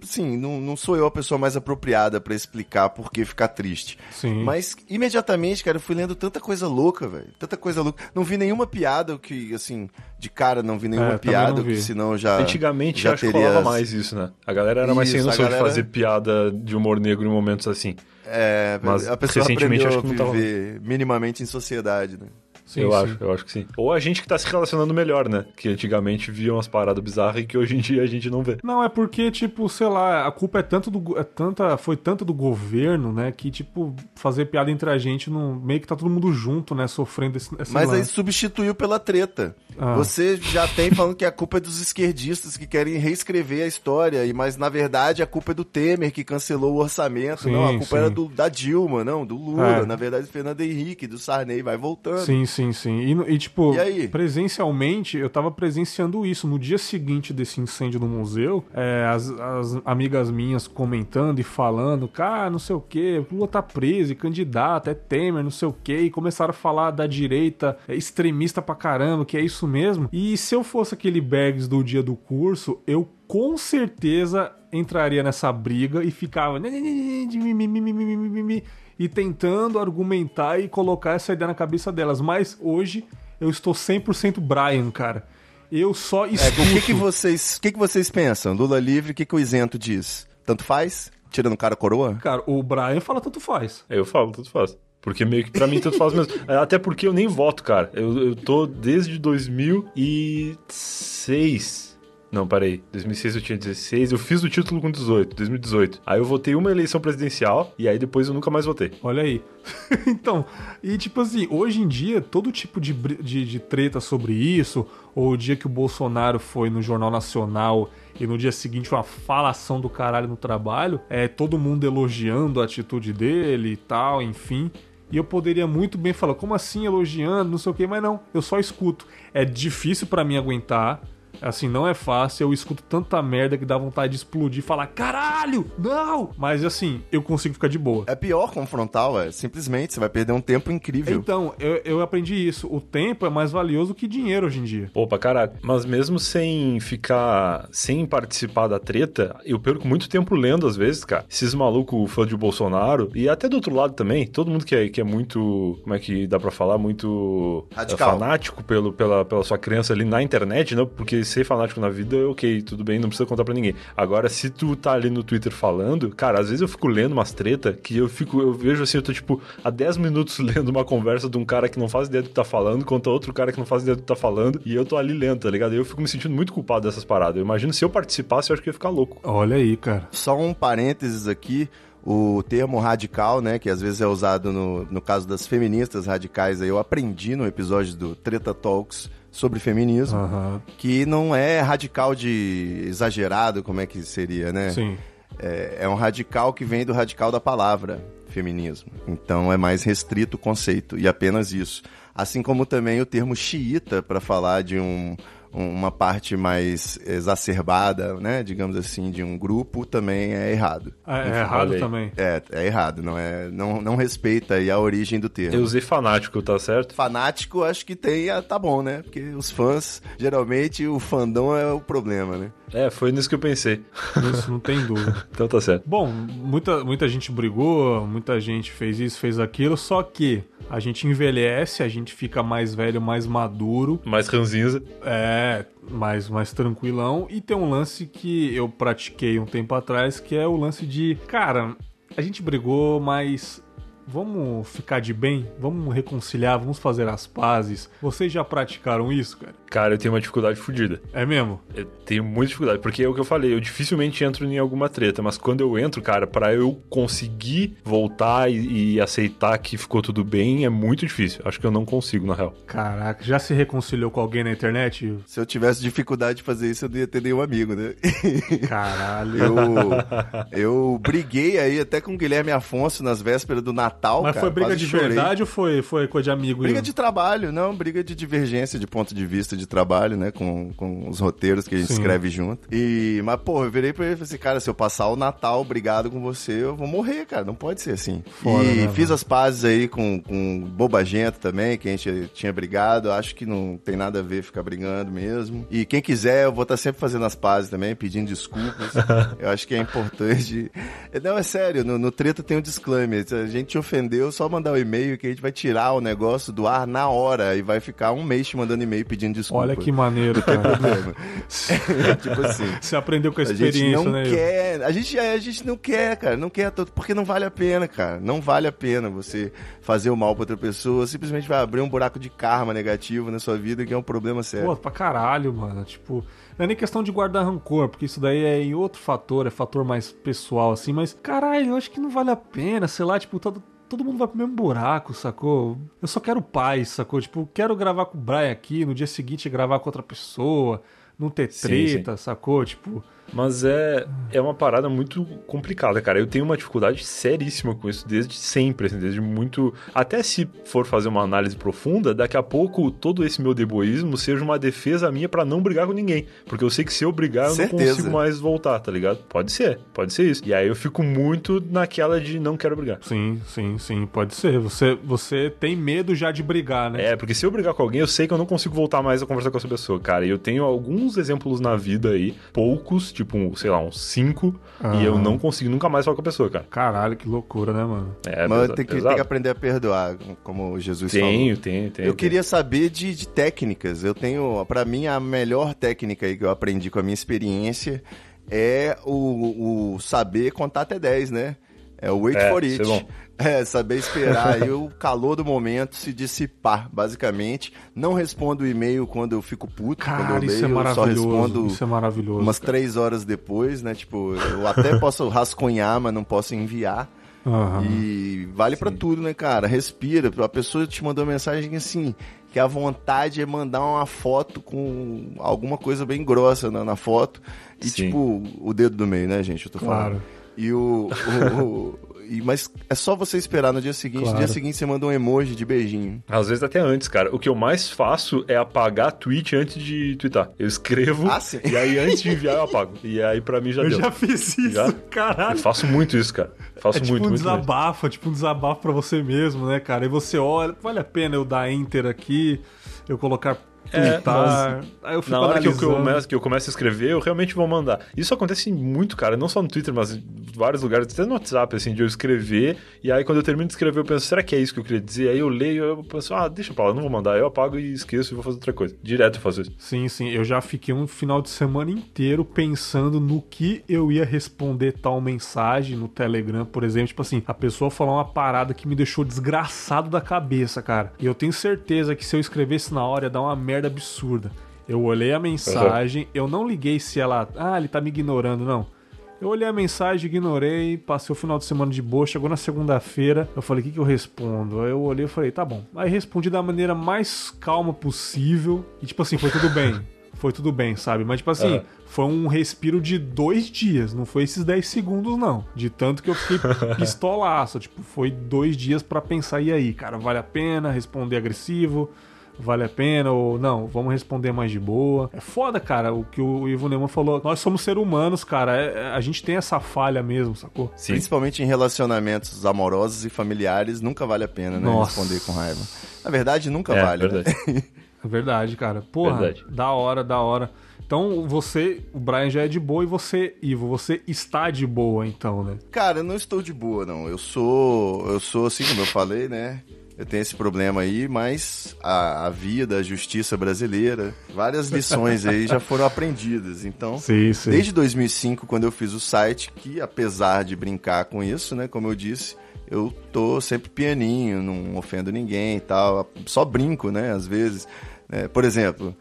Sim, não, não sou eu a pessoa mais apropriada pra explicar por que ficar triste. Sim. Mas imediatamente, cara, eu fui lendo tanta coisa louca, velho. Tanta coisa louca. Não vi nenhuma piada que, assim, de cara não vi nenhuma É, piada, não vi. que senão já. Antigamente já acho que teria... rolava mais isso, né? A galera era mais sem Isso, a noção galera- de fazer piada de humor negro em momentos assim. É, Mas a pessoa recentemente aprendeu acho que não tava- viver minimamente em sociedade, né? Sim, eu sim. acho, eu acho que sim. Ou a gente que tá se relacionando melhor, né? Que antigamente via umas paradas bizarras e que hoje em dia a gente não vê. Não, é porque, tipo, sei lá, a culpa é tanto do. É tanta, foi tanto do governo, né? Que, tipo, fazer piada entre a gente não. Meio que tá todo mundo junto, né? Sofrendo esse, esse Mas aí lance. substituiu pela treta. Ah. Você já tem falando que a culpa é dos esquerdistas que querem reescrever a história, e mas na verdade a culpa é do Temer que cancelou o orçamento. Sim, não, a culpa sim. era do, da Dilma, não, do Lula. É. Na verdade, do Fernando Henrique, do Sarney, vai voltando. Sim, sim, sim. E, no- e, tipo, E presencialmente, eu tava presenciando isso. No dia seguinte desse incêndio no museu, é, as, as amigas minhas comentando e falando, cara, não sei o que, Lula tá preso, e candidato, é Temer, não sei o que, e começaram a falar da direita é extremista pra caramba, que é isso mesmo. E se eu fosse aquele Bergs do dia do curso, eu com certeza entraria nessa briga e ficava e tentando argumentar e colocar essa ideia na cabeça delas. Mas hoje eu estou 100% Brian, cara. Eu só É, escuto. o que, que vocês, o que, que vocês pensam? Lula livre, o que, que o isento diz? Tanto faz? Tirando o cara coroa? Cara, o Brian fala tanto faz. Eu falo, tanto faz. Porque meio que pra mim tanto faz mesmo. É, Até porque eu nem voto, cara. Eu, eu tô desde 2006. Não, parei. 2006 eu tinha 16. Eu fiz o título com 18, 2018. Aí eu votei uma eleição presidencial e aí depois eu nunca mais votei. Olha aí. [laughs] então, e tipo assim, hoje em dia, todo tipo de, de, de treta sobre isso, ou o dia que o Bolsonaro foi no Jornal Nacional e no dia seguinte uma falação do caralho no trabalho, é todo mundo elogiando a atitude dele e tal, enfim. E eu poderia muito bem falar, como assim elogiando, não sei o que, mas não, eu só escuto. É difícil pra mim aguentar. Assim, não é fácil, eu escuto tanta merda que dá vontade de explodir e falar, caralho, não! Mas assim, eu consigo ficar de boa. É pior confrontar, ué. Simplesmente, você vai perder um tempo incrível. Então, eu, eu aprendi isso. O tempo é mais valioso que dinheiro hoje em dia. Pra caralho. Mas mesmo sem ficar. sem participar da treta, eu perco muito tempo lendo às vezes, cara. Esses malucos fã de Bolsonaro. E até do outro lado também. Todo mundo que é, que é muito. Como é que dá pra falar? Muito. é, Radical. fanático pelo, pela, pela sua crença ali na internet, não? Porque ser fanático na vida, ok, tudo bem, não precisa contar pra ninguém. Agora, se tu tá ali no Twitter falando, cara, às vezes eu fico lendo umas treta que eu fico. Eu vejo assim, eu tô tipo há 10 minutos [laughs] lendo uma conversa de um cara que não faz ideia do que tá falando contra outro cara que não faz ideia do que tá falando. E eu tô ali lendo, tá ligado? E eu fico me sentindo muito culpado dessas paradas. Eu imagino se eu participasse, eu acho que eu ia ficar louco. Olha aí, cara. Só um parênteses aqui, o termo radical, né, que às vezes é usado no, no caso das feministas radicais, aí eu aprendi no episódio do Treta Talks sobre feminismo, que não é radical de exagerado, como é que seria, né? Sim. É, é um radical que vem do radical da palavra feminismo. Então é mais restrito o conceito e apenas isso. Assim como também o termo xiita para falar de um, uma parte mais exacerbada, né, digamos assim, de um grupo também é errado. É, é Enfim, errado também. É, é errado, não é, não, não respeita aí a origem do termo. Eu usei fanático, tá certo? Fanático, acho que tem, ah, tá bom, né? Porque os fãs, geralmente o fandom é o problema, né? É, foi nisso que eu pensei. Isso não tem dúvida. [laughs] Então tá certo. Bom, muita, muita gente brigou, muita gente fez isso, fez aquilo, só que a gente envelhece, a gente fica mais velho, mais maduro, Mais ranzinza. é, mais, mais tranquilão. E tem um lance que eu pratiquei um tempo atrás, que é o lance de, cara, a gente brigou, mas vamos ficar de bem, vamos reconciliar, vamos fazer as pazes. Vocês já praticaram isso, cara? Cara, eu tenho uma dificuldade fodida. É mesmo? Eu tenho muita dificuldade, porque é o que eu falei, eu dificilmente entro em alguma treta, mas quando eu entro, cara, pra eu conseguir voltar e, e aceitar que ficou tudo bem, é muito difícil. Acho que eu não consigo, na real. Caraca, já se reconciliou com alguém na internet? Se eu tivesse dificuldade de fazer isso, eu não ia ter nenhum amigo, né? [laughs] Caralho. Eu, eu briguei aí até com o Guilherme Afonso nas vésperas do Natal Natal, Mas cara, foi briga de chorei. verdade ou foi, foi coisa de amigo? Briga Ian? de trabalho, não, briga de divergência de ponto de vista de trabalho, né? Com, com os roteiros que a gente Sim. escreve junto. E, mas, pô, eu virei pra ele e falei assim, cara, se eu passar o Natal brigado com você, eu vou morrer, cara. Não pode ser assim. Foda, e né, fiz mano? as pazes aí com, com Bobagento também, que a gente tinha brigado. Acho que não tem nada a ver ficar brigando mesmo. E quem quiser, eu vou estar sempre fazendo as pazes também, pedindo desculpas. [laughs] eu acho que é importante. Não, é sério, no, no treta tem um disclaimer. A gente te ofendeu, só mandar o e-mail que a gente vai tirar o negócio do ar na hora e vai ficar um mês te mandando e-mail pedindo desculpa. Olha que maneiro, cara. problema. tipo assim. Você aprendeu com a A gente experiência, não né? Quer, a gente, a gente não quer, cara, não quer, todo- porque não vale a pena, cara, não vale a pena você fazer o mal pra outra pessoa, simplesmente vai abrir um buraco de karma negativo na sua vida, que é um problema sério. Pô, pra caralho, mano. Tipo, não é nem questão de guardar rancor, porque isso daí é em outro fator, é fator mais pessoal, assim, mas caralho, eu acho que não vale a pena, sei lá, tipo, todo. Todo mundo vai pro mesmo buraco, sacou? Eu só quero paz, sacou? Tipo, quero gravar com o Brian aqui, no dia seguinte gravar com outra pessoa, não ter Sim, treta, sacou? Tipo, Mas é, é uma parada muito complicada, cara. Eu tenho uma dificuldade seríssima com isso desde sempre, assim, desde muito. Até se for fazer uma análise profunda, daqui a pouco todo esse meu deboísmo seja uma defesa minha pra não brigar com ninguém. Porque eu sei que se eu brigar, eu Certeza. não consigo mais voltar, tá ligado? Pode ser, pode ser isso. E aí eu fico muito naquela de não quero brigar. sim, sim, sim, pode ser. Você, você tem medo já de brigar, né? É, porque se eu brigar com alguém, eu sei que eu não consigo voltar mais a conversar com essa pessoa, cara. E eu tenho alguns exemplos na vida aí, poucos, tipo, sei lá, uns cinco, e eu não consigo nunca mais falar com a pessoa, cara. Caralho, que loucura, né, mano? É, Mas pesa- tem que, tem que aprender a perdoar, como Jesus falou. Tenho, tenho, tenho. Eu queria saber de, de técnicas. Eu tenho, pra mim, a melhor técnica aí que eu aprendi com a minha experiência é o, o saber contar até 10, né? É o wait É, for it. é bom. [laughs] É, saber esperar aí o calor do momento se dissipar, basicamente. Não respondo o e-mail quando eu fico puto, quando Cara, eu isso é leio, eu só maravilhoso. respondo Isso é maravilhoso. umas cara. três horas depois, né? Tipo, eu até [laughs] posso rascunhar, mas não posso enviar. Aham. E vale pra tudo, né, cara? Respira. A pessoa te mandou uma mensagem assim, que a vontade é mandar uma foto com alguma coisa bem grossa na, na foto. E Sim. tipo, o dedo do meio, né, gente? Eu tô falando. Claro. E o. o- o- [laughs] e- mas é só você esperar no dia seguinte. Claro. No dia seguinte você manda um emoji de beijinho. Às vezes até antes, cara. O que eu mais faço é apagar tweet antes de twittar. Eu escrevo Ah, sim. e aí antes de enviar eu apago. E aí pra mim já Eu deu. já fiz isso, Já? Eu caralho. faço muito isso, cara. Faço É tipo muito, um muito, muito. desabafo, é tipo um desabafo pra você mesmo, né, cara? E você olha, vale a pena eu dar enter aqui, eu colocar É, twittar, aí eu fico Na hora que eu, que, eu começo, que eu começo a escrever, eu realmente vou mandar. Isso acontece muito, cara. Não só no Twitter, mas em vários lugares, até no WhatsApp, assim, de eu escrever. E aí, quando eu termino de escrever, eu penso, será que é isso que eu queria dizer? Aí eu leio, eu penso, ah, deixa pra lá, não vou mandar. Eu apago e esqueço e vou fazer outra coisa. Direto eu faço isso. Sim, sim, eu já fiquei um final de semana inteiro pensando no que eu ia responder tal mensagem no Telegram, por exemplo. Tipo assim, a pessoa falou uma parada que me deixou desgraçado da cabeça, cara. E eu tenho certeza que se eu escrevesse na hora ia dar uma merda absurda. Eu olhei a mensagem, eu não liguei se ela. Ah, ele tá me ignorando, não. Eu olhei a mensagem, ignorei, passei o final de semana de boa, chegou na segunda-feira, eu falei, o que, que eu respondo? Aí eu olhei e falei, tá bom. Aí respondi da maneira mais calma possível, e tipo assim, foi tudo bem. [laughs] Foi tudo bem, sabe? Mas, tipo assim, Aham. foi um respiro de dois dias, não foi esses 10 segundos, não. De tanto que eu fiquei [laughs] pistolaço. Tipo, foi dois dias pra pensar, e aí, cara, vale a pena responder agressivo? Vale a pena ou não? Vamos responder mais de boa. É foda, cara, o que o Ivo Neumann falou. Nós somos seres humanos, cara. É- é- a gente tem essa falha mesmo, sacou? Sim. Principalmente em relacionamentos amorosos e familiares, nunca vale a pena, né? Nossa. Responder com raiva. Na verdade, nunca É, vale. né? verdade. [laughs] É verdade, cara. Porra, Verdade. da hora, da hora. Então você, o Brian já é de boa e você, Ivo, você está de boa, então, né? Cara, eu não estou de boa, não. Eu sou. Eu sou assim, como eu falei, né? Eu tenho esse problema aí, mas a, a via da justiça brasileira, várias lições aí já foram aprendidas. Então, Sim, sim. desde 2005, quando eu fiz o site, que apesar de brincar com isso, né, como eu disse, eu tô sempre pianinho, não ofendo ninguém e tal, só brinco, né, às vezes. É, por exemplo,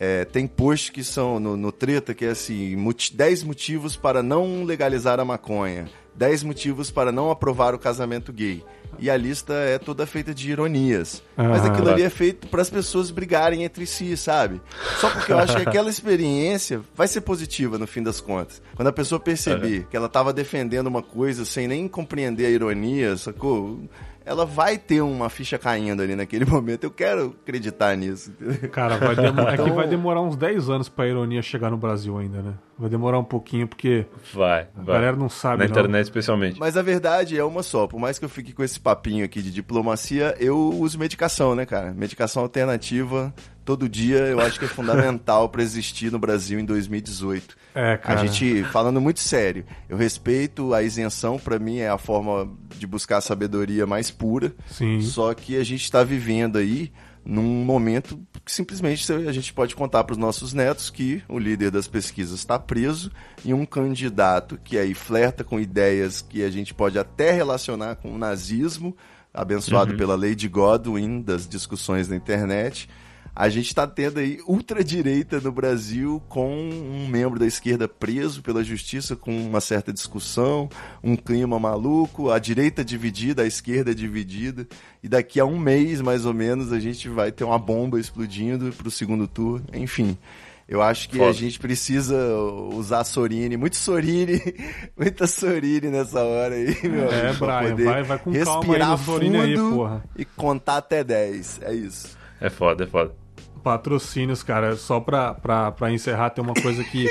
É, tem posts que são no, no Treta que é assim: 10 motivos para não legalizar a maconha, 10 motivos para não aprovar o casamento gay. E a lista é toda feita de ironias. Mas Ah, aquilo ali é feito para as pessoas brigarem entre si, sabe? Só porque eu acho que aquela experiência vai ser positiva no fim das contas. Quando a pessoa perceber que ela tava defendendo uma coisa sem nem compreender a ironia, sacou? Ela vai ter uma ficha caindo ali naquele [laughs] momento. Eu quero acreditar nisso. Cara, vai demo- é que Então- vai demorar uns 10 anos pra ironia chegar no Brasil ainda, né? Vai demorar um pouquinho, porque Vai, a vai. galera não sabe, Na não. internet, especialmente. Mas a verdade é uma só. Por mais que eu fique com esse papinho aqui de diplomacia, eu uso medicação, né, cara? Medicação alternativa todo dia eu acho que é fundamental para existir no Brasil em 2018. É, A cara. gente, falando muito sério, eu respeito a isenção, pra mim é a forma de buscar a sabedoria mais pura. Sim. Só que a gente está vivendo aí num momento que simplesmente a gente pode contar para os nossos netos que o líder das pesquisas está preso e um candidato que aí flerta com ideias que a gente pode até relacionar com o nazismo, abençoado pela Lady Godwin das discussões na internet. A gente está tendo aí ultradireita no Brasil com um membro da esquerda preso pela justiça com uma certa discussão, um clima maluco, a direita dividida, a esquerda dividida. E daqui a um mês, mais ou menos, a gente vai ter uma bomba explodindo para o segundo turno. Enfim, eu acho que Foda. a gente precisa usar Sorine, muito Sorine, [laughs] muita Sorine nessa hora aí, meu É, amigo, pra Brian, poder vai- vai com calma aí respirar no Sorine aí, fundo porra. e contar até 10. É isso. É foda, é foda. Patrocínios, cara, só pra, pra, pra encerrar, tem uma coisa que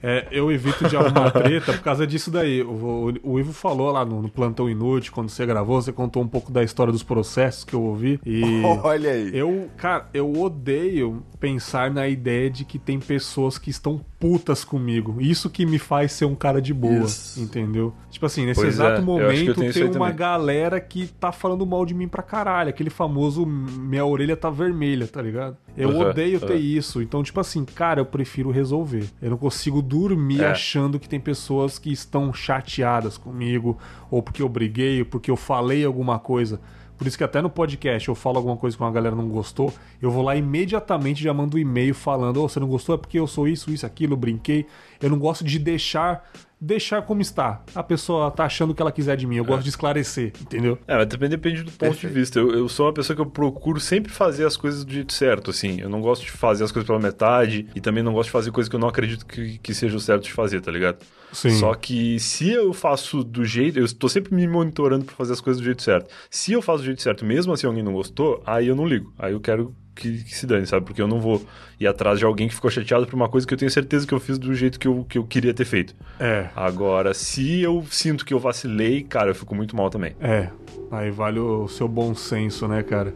é, eu evito de arrumar treta por causa disso daí. O, o, o Ivo falou lá no, no Plantão Inútil, quando você gravou, você contou um pouco da história dos processos que eu ouvi. E [laughs] Olha aí. eu, cara, eu odeio pensar na ideia de que tem pessoas que estão putas comigo. Isso que me faz ser um cara de boa, Isso. entendeu? Tipo assim, nesse Pois exato é, que eu momento tem uma também. galera que tá falando mal de mim pra caralho. Aquele famoso minha orelha tá vermelha, tá ligado? Eu Uhum, odeio ter uhum. isso. Então, tipo assim, cara, eu prefiro resolver. Eu não consigo dormir É. achando que tem pessoas que estão chateadas comigo, ou porque eu briguei, ou porque eu falei alguma coisa. Por isso que até no podcast eu falo alguma coisa que uma galera não gostou, eu vou lá imediatamente já mando um e-mail falando, oh, você não gostou? É porque eu sou isso, isso, aquilo, brinquei. Eu não gosto de deixar deixar como está. A pessoa tá achando o que ela quiser de mim. Eu gosto de esclarecer, entendeu? É, mas também depende do ponto Perfeito. de vista. Eu, eu sou uma pessoa que eu procuro sempre fazer as coisas do jeito certo, assim. Eu não gosto de fazer as coisas pela metade e também não gosto de fazer coisas que eu não acredito que, que seja o certo de fazer, tá ligado? Sim. Só que se eu faço do jeito. Eu estou sempre me monitorando pra fazer as coisas do jeito certo. Se eu faço do jeito certo, mesmo assim alguém não gostou, aí eu não ligo. Aí eu quero que, que se dane, sabe? Porque eu não vou ir atrás de alguém que ficou chateado por uma coisa que eu tenho certeza que eu fiz do jeito que eu, que eu queria ter feito. É. Agora, se eu sinto que eu vacilei, cara, eu fico muito mal também. É, aí vale o seu bom senso, né, cara?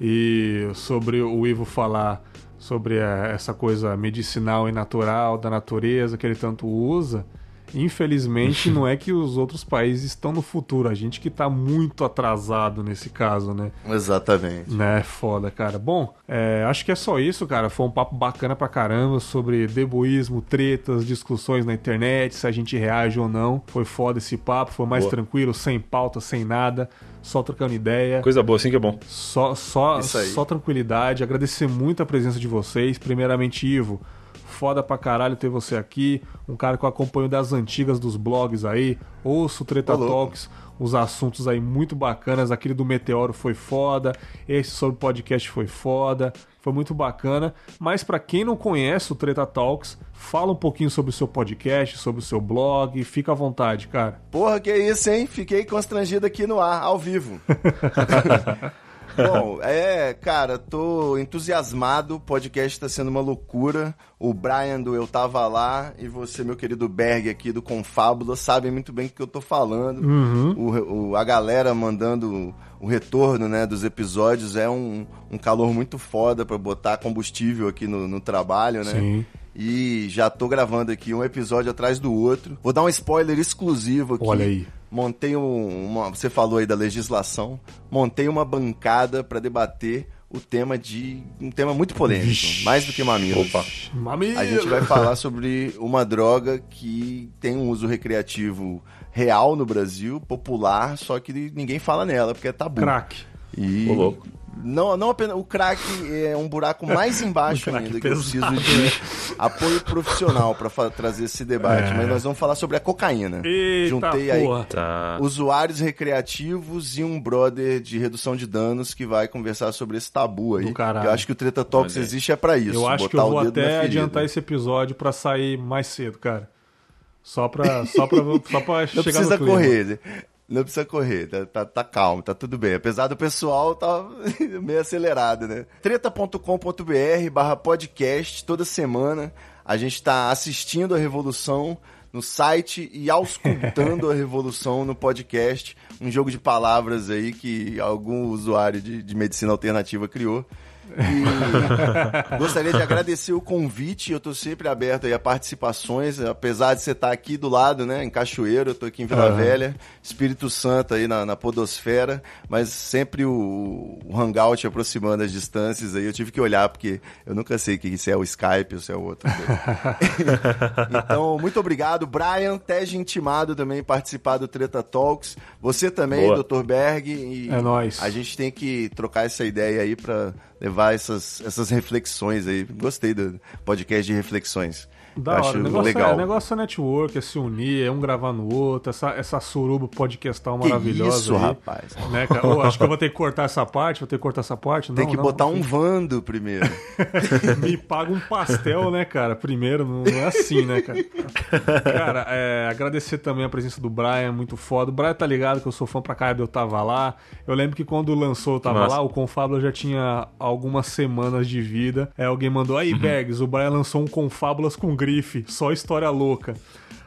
E sobre o Ivo falar sobre eh, essa coisa medicinal e natural da natureza que ele tanto usa, infelizmente não é que os outros países estão no futuro, a gente que tá muito atrasado nesse caso, né? Exatamente. Né, foda, cara. Bom, é, acho que é só isso, cara. Foi um papo bacana pra caramba sobre deboísmo, tretas, discussões na internet, se a gente reage ou não. Foi foda esse papo, foi mais Boa. tranquilo, sem pauta, sem nada, só trocando ideia. Coisa boa, assim que é bom. Só, só, só tranquilidade. Agradecer muito a presença de vocês. Primeiramente, Ivo, foda pra caralho ter você aqui. Um cara que eu acompanho das antigas dos blogs aí. Ouço o Treta louco. Talks, os assuntos aí muito bacanas. Aquele do Meteoro foi foda. Esse sobre podcast foi foda. Foi muito bacana. Mas pra quem não conhece o Treta Talks, fala um pouquinho sobre o seu podcast, sobre o seu blog. Fica à vontade, cara. Porra, que isso, hein? Fiquei constrangido aqui no ar, ao vivo. [laughs] Bom, é, cara, tô entusiasmado. O podcast tá sendo uma loucura. O Brian do Eu Tava Lá e você, meu querido Berg aqui do Confábula, sabem muito bem o que eu tô falando. O, o- a galera mandando o retorno né, dos episódios é um, um calor muito foda pra botar combustível aqui no, no trabalho, né? Sim. E já tô gravando aqui um episódio atrás do outro. Vou dar um spoiler exclusivo aqui. Olha aí. Montei um, uma. Você falou aí da legislação. Montei uma bancada para debater o tema de. Um tema muito polêmico. Vixe. Mais do que mamilos. Opa. Mamilo. A gente vai falar sobre uma droga que tem um uso recreativo real no Brasil, popular, só que ninguém fala nela, porque é tabu. Crack. E Ô, louco. Não, não apenas. O crack é um buraco mais [laughs] embaixo ainda que eu preciso de [laughs] apoio profissional para trazer esse debate. É. Mas nós vamos falar sobre a cocaína. Eita Juntei aí tá. usuários recreativos e um brother de redução de danos que vai conversar sobre esse tabu aí. Eu acho que o Treta Talks existe é para isso. Eu acho que eu vou até adiantar esse episódio para sair mais cedo, cara. Só pra, só pra, só pra [laughs] chegar no clima. Não precisa correr. Não precisa correr, tá, tá, tá, calmo, tá tudo bem. Apesar do pessoal tá [laughs] meio acelerado, né? treta.com.br barra podcast, toda semana a gente tá assistindo a revolução no site e auscultando a [laughs] revolução no podcast. Um jogo de palavras aí que algum usuário de, de medicina alternativa criou. E gostaria de agradecer o convite. Eu estou sempre aberto a participações, apesar de você estar aqui do lado, né? Em Cachoeiro, eu estou aqui em Vila uhum. Velha, Espírito Santo aí na, na Podosfera, mas sempre o, o, Hangout aproximando as distâncias aí. Eu tive que olhar, porque eu nunca sei que se é o Skype ou se é o outro. [laughs] então, muito obrigado. Brian, Tej intimado também participar do Treta Talks. Você também, Boa. Dr. Berg. E é nóis. A gente tem que trocar essa ideia aí para levar essas, essas reflexões aí. Gostei do podcast de reflexões. Da hora. O negócio, legal. É, o negócio é network, é se unir, é um gravar no outro, essa, essa suruba podcastal maravilhosa. isso, aí, rapaz. Né, cara? Oh, acho que eu vou ter que cortar essa parte, vou ter que cortar essa parte. Não, Tem que não, botar não, um vando primeiro. [laughs] Me paga um pastel, né, cara? Primeiro, não, é assim, né, cara? Cara, é, agradecer também a presença do Brian, muito foda. O Brian tá ligado que eu sou fã pra caralho, eu tava lá. Eu lembro que quando lançou eu tava Nossa. lá, o Confábula já tinha algumas semanas de vida. É, alguém mandou, aí, uhum. Bergs, o Brian lançou um Confábulas com grife, só história louca.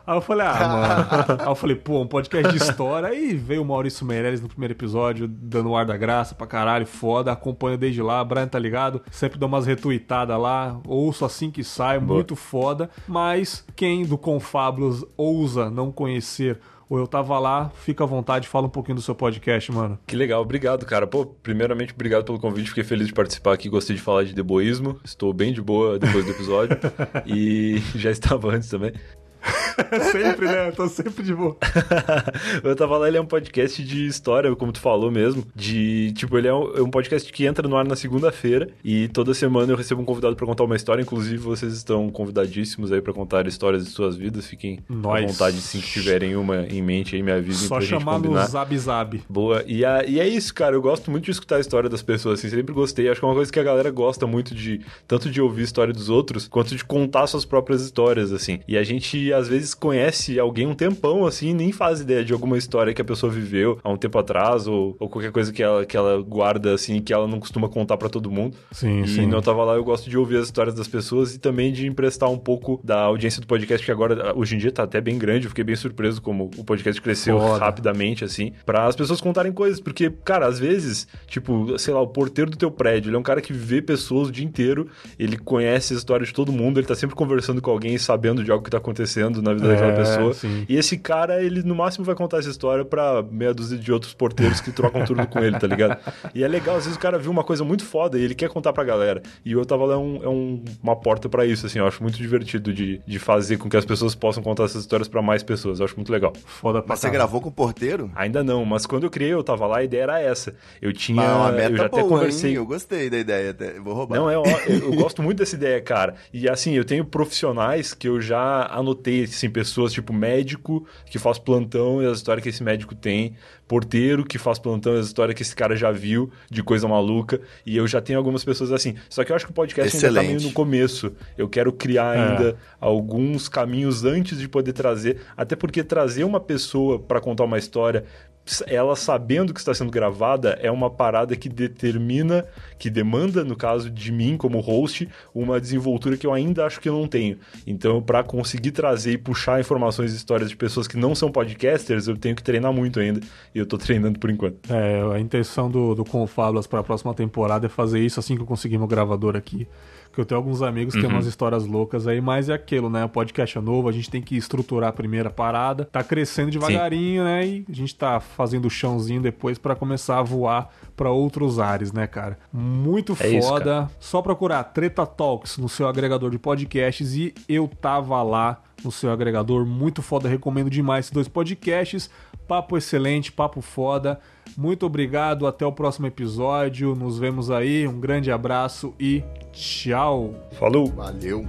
Aí eu falei, ah, mano. [laughs] Aí eu falei, pô, um podcast de história. Aí veio o Maurício Meirelles no primeiro episódio, dando o ar da graça pra caralho, foda. Acompanho desde lá. Brian tá ligado? Sempre dou umas retuitadas lá. Ouço assim que sai, Boa. muito foda. Mas quem do Confablos ousa não conhecer ou eu tava lá, fica à vontade, fala um pouquinho do seu podcast, mano. Que legal, obrigado, cara. Pô, primeiramente, obrigado pelo convite, fiquei feliz de participar aqui, gostei de falar de deboísmo, estou bem de boa depois do episódio [laughs] e já estava antes também. [laughs] sempre, né? Eu tô sempre de boa. [laughs] eu tava lá, ele é um podcast de história, como tu falou mesmo. De, tipo, ele é um, é um podcast que entra no ar na segunda-feira e toda semana eu recebo um convidado para contar uma história. Inclusive, vocês estão convidadíssimos aí para contar histórias de suas vidas. Fiquem Nós. à vontade, se tiverem uma em mente aí, me avisem Só pra gente combinar. Só chamar no Zab Zab. Boa. E, a, e é isso, cara. Eu gosto muito de escutar a história das pessoas, assim. Sempre gostei. Acho que é uma coisa que a galera gosta muito de... Tanto de ouvir a história dos outros, quanto de contar suas próprias histórias, assim. E a gente, às vezes, conhece alguém um tempão, assim, nem faz ideia de alguma história que a pessoa viveu há um tempo atrás, ou, ou qualquer coisa que ela, que ela guarda, assim, que ela não costuma contar para todo mundo. Sim, e sim. não tava lá, eu gosto de ouvir as histórias das pessoas e também de emprestar um pouco da audiência do podcast, que agora, hoje em dia, tá até bem grande. Eu fiquei bem surpreso como o podcast cresceu Foda. rapidamente, assim, para as pessoas contarem coisas. Porque, cara, às vezes, tipo, sei lá, o porteiro do teu prédio, ele é um cara que vê pessoas o dia inteiro, ele conhece a história de todo mundo, ele tá sempre conversando com alguém, sabendo de algo que tá acontecendo na vida é, daquela pessoa. Sim. E esse cara, ele no máximo vai contar essa história pra meia dúzia de outros porteiros que trocam tudo com ele, tá ligado? E é legal, às vezes o cara viu uma coisa muito foda e ele quer contar pra galera. E eu tava lá é, um, é um, uma porta para isso, assim, eu acho muito divertido de, de fazer com que as pessoas possam contar essas histórias para mais pessoas. Eu acho muito legal. Foda pra Mas você gravou com o porteiro? Ainda não, mas quando eu criei, eu tava lá, a ideia era essa. Eu tinha. Mas uma meta eu já boa, até conversei. Hein? Eu gostei da ideia, até. vou roubar. Não, é, eu, eu gosto muito dessa ideia, cara. E assim, eu tenho profissionais que eu já anotei, assim, pessoas tipo médico que faz plantão e as histórias que esse médico tem, porteiro que faz plantão as histórias que esse cara já viu de coisa maluca. E eu já tenho algumas pessoas assim. Só que eu acho que o podcast Excelente. ainda tá meio no começo. Eu quero criar é. ainda é. alguns caminhos antes de poder trazer. Até porque trazer uma pessoa para contar uma história ela sabendo que está sendo gravada é uma parada que determina, que demanda, no caso de mim como host, uma desenvoltura que eu ainda acho que eu não tenho. Então, para conseguir trazer e puxar informações e histórias de pessoas que não são podcasters, eu tenho que treinar muito ainda. E eu estou treinando por enquanto. É, a intenção do, do Confablas para a próxima temporada é fazer isso assim que eu conseguir meu gravador aqui. Porque eu tenho alguns amigos que uhum. têm umas histórias loucas aí, mas é aquilo, né? O podcast é novo, a gente tem que estruturar a primeira parada. Tá crescendo devagarinho, Sim. né? E a gente tá fazendo o chãozinho depois para começar a voar para outros ares, né, cara? Muito é foda. Isso, Só procurar Treta Talks no seu agregador de podcasts e eu tava lá no seu agregador. Muito foda, recomendo demais esses dois podcasts. Papo excelente, papo foda. Muito obrigado, até o próximo episódio. Nos vemos aí. Um grande abraço e tchau. Falou. Valeu.